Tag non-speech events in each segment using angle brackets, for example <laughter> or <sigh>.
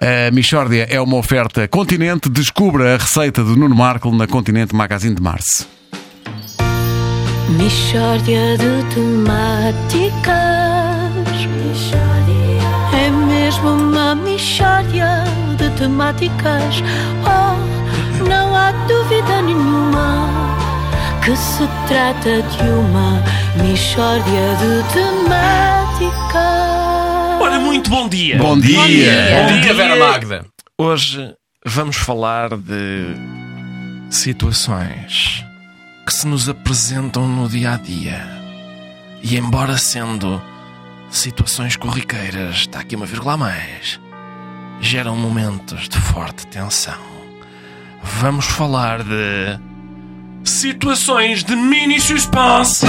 A Michórdia é uma oferta Continente. Descubra a receita do Nuno Marco na Continente Magazine de Março. Mishória de temáticas É mesmo uma mishória de temáticas Oh, não há dúvida nenhuma Que se trata de uma mishória de temáticas Bom dia. Bom dia! Bom dia, dia. Vera Magda. Hoje vamos falar de situações que se nos apresentam no dia a dia. E embora sendo situações corriqueiras, está aqui uma vírgula a mais, geram momentos de forte tensão. Vamos falar de situações de mini suspense.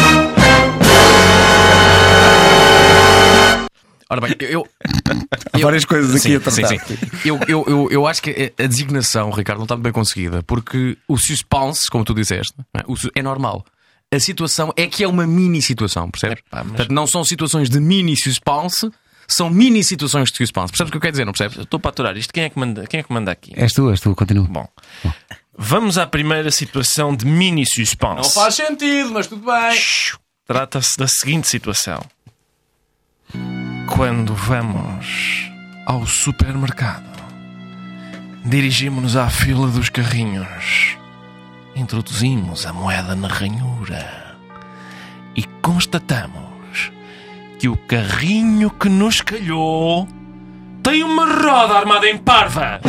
Ora bem, eu. Há várias coisas aqui sim, a tratar. sim, sim. Eu, eu, eu, eu acho que a designação, Ricardo, não está muito bem conseguida, porque o suspense, como tu disseste, não é? É normal. A situação é que é uma mini situação, percebes? Epá, mas- Portanto, não são situações de mini suspense, são mini situações de suspense. Percebes o que eu quero dizer, não percebes? Eu Estou para aturar isto. Quem é que manda, quem é que manda aqui? És tu, és tu, continua. Bom, vamos à primeira situação de mini suspense. sentido, mas tudo bem. Trata-se da seguinte situação: quando vamos ao supermercado, dirigimos-nos à fila dos carrinhos, introduzimos a moeda na ranhura e constatamos que o carrinho que nos calhou tem uma roda armada em parva.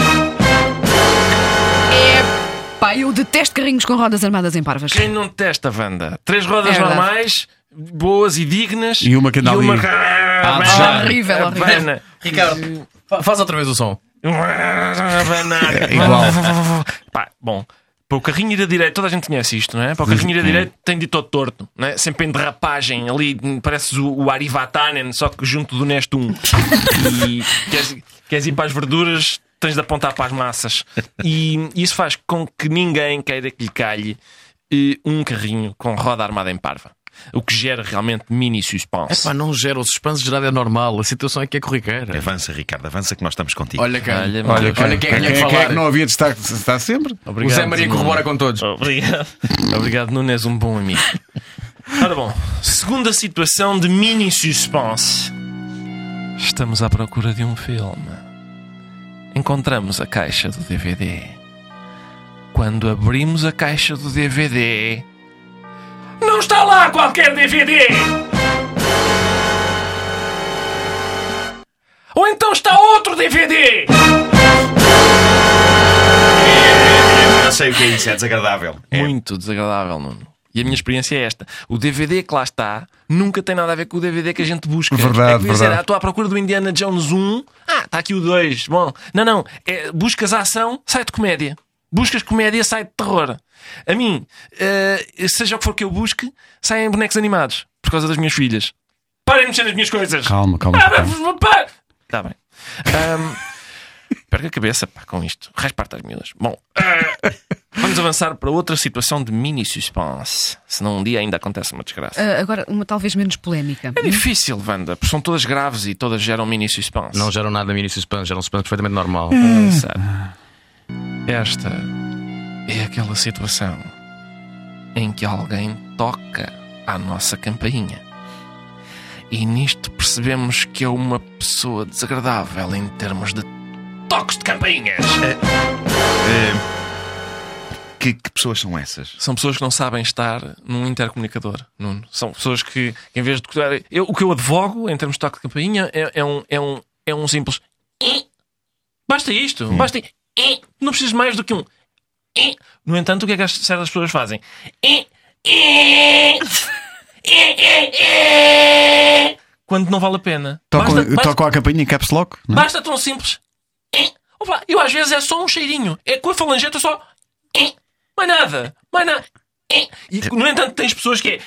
Pá, eu detesto carrinhos com rodas armadas em parvas. Quem não testa, Wanda? Três rodas É verdade. normais, boas e dignas. E uma que anda e uma ali. que- Ah, Abana, horrível, horrível. Ricardo, fa- faz outra vez o som. <laughs> Igual. Pá, bom, para o carrinho ir a direito, toda a gente conhece isto, não é? Para o carrinho ir a direito tem de ir todo torto, não é? Sempre em derrapagem, ali pareces o, o Ari Vatanen, só que junto do Neste 1. E queres, queres ir para as verduras, tens de apontar para as massas. E isso faz com que ninguém queira que lhe calhe eh, um carrinho com roda armada em parva. O que gera realmente mini suspense. Epá, não gera o suspense gerado é normal. A situação é que é corriqueira. Avança, Ricardo, avança que nós estamos contigo. Olha cá. Olha, Olha, olha, olha, quem é que tinha que Quem é falar. que não havia de estar, está sempre? O Zé Maria corrobora com todos. Obrigado. <laughs> Obrigado, Nunes, um bom amigo. <laughs> Ora bom, segunda situação de mini suspense. Estamos à procura de um filme. Encontramos a caixa do DVD. Quando abrimos a caixa do DVD. Não está lá qualquer DVD! Ou então está outro DVD! Não sei o que é isso, é desagradável. É. Muito desagradável, Nuno. E a minha experiência é esta: o DVD que lá está nunca tem nada a ver com o DVD que a gente busca. Verdade, é que dizer, verdade. ah, estou à procura do Indiana Jones 1. Ah, está aqui o 2. Bom, não, não. É, buscas a ação, sai de comédia. Buscas comédia, sai de terror. A mim, eh, seja o que for que eu busque, saem bonecos animados por causa das minhas filhas. Parem de mexer nas minhas coisas. Calma, calma. Ah, calma. pá, Está bem. Ahm, <laughs> perca a cabeça pá, com isto. Resparta as miúdas. Bom, ah, vamos avançar para outra situação de mini suspense. Senão um dia ainda acontece uma desgraça. Ah, agora, uma talvez menos polémica. É difícil, Wanda, porque são todas graves e todas geram mini suspense. Não geram nada mini suspense, geram um suspense perfeitamente normal. Sabe? Esta é aquela situação em que alguém toca à nossa campainha. E nisto percebemos que é uma pessoa desagradável em termos de toques de campainhas. Que, que pessoas são essas? São pessoas que não sabem estar num intercomunicador, Nuno. São pessoas que, que em vez de. Eu, o que eu advogo em termos de toque de campainha é, é um, é, um, é um simples. Basta isto. Basta. Não precisas mais do que um. No entanto, o que é que as certas pessoas fazem? Quando não vale a pena. Tocam, Basta- basta- tocam a campainha em caps lock? não é? Basta tão simples. Eu às vezes é só um cheirinho. É com a falangeta só. Mais nada. Mais nada. E, no entanto, tens pessoas que é.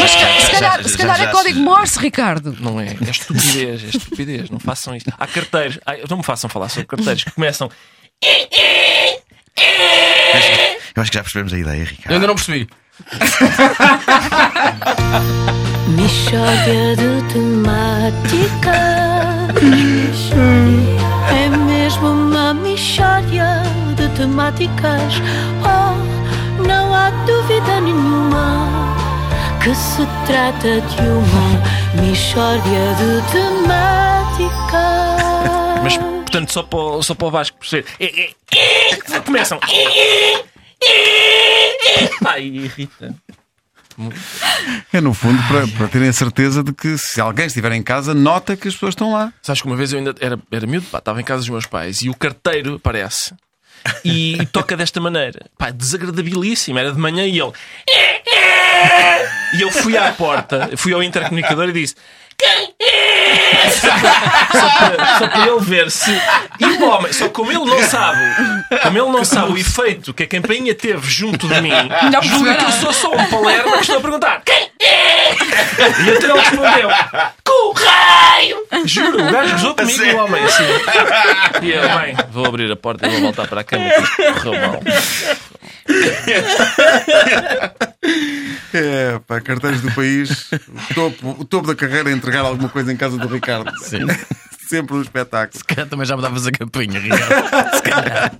Mas se calhar, se calhar é código Morse, Ricardo. Não é. É estupidez. É estupidez. Não façam isto. Há carteiros. Não me façam falar sobre carteiros que começam. Eu acho que já percebemos a ideia, Eu Ricardo. ainda não percebi. <laughs> Mishória de temáticas <laughs> de temáticas. Oh, não há dúvida nenhuma que se trata de uma mixória de temáticas. Mas, portanto, só para, o- só para o Vasco perceber. É, é, é, começam. Ai, irrita. É no fundo para, para terem a certeza de que se alguém estiver em casa, nota que as pessoas estão lá. Sabes que uma vez eu ainda era, era miúdo, pá, estava em casa dos meus pais e o carteiro aparece e, e toca desta maneira. Pá, desagradabilíssimo. Era de manhã e ele. E eu fui à porta, fui ao intercomunicador e disse. "Quem é?" Só para, só para ele ver se. E o homem, só como ele não sabe, como ele não sabe o efeito que a campainha teve junto de mim, Não julga que eu sou só um palerma que estou a perguntar: Quem é? E então ele respondeu: Juro, o gajo gozou comigo, o homem, assim. E eu, bem, vou abrir a porta e vou voltar para a cama, correu mal. É, pá, carteiros do país, o topo, o topo da carreira é entregar alguma coisa em casa do Ricardo. Sim. Sempre um espetáculo. Se calhar também já me davas a capinha, Ricardo. Se calhar.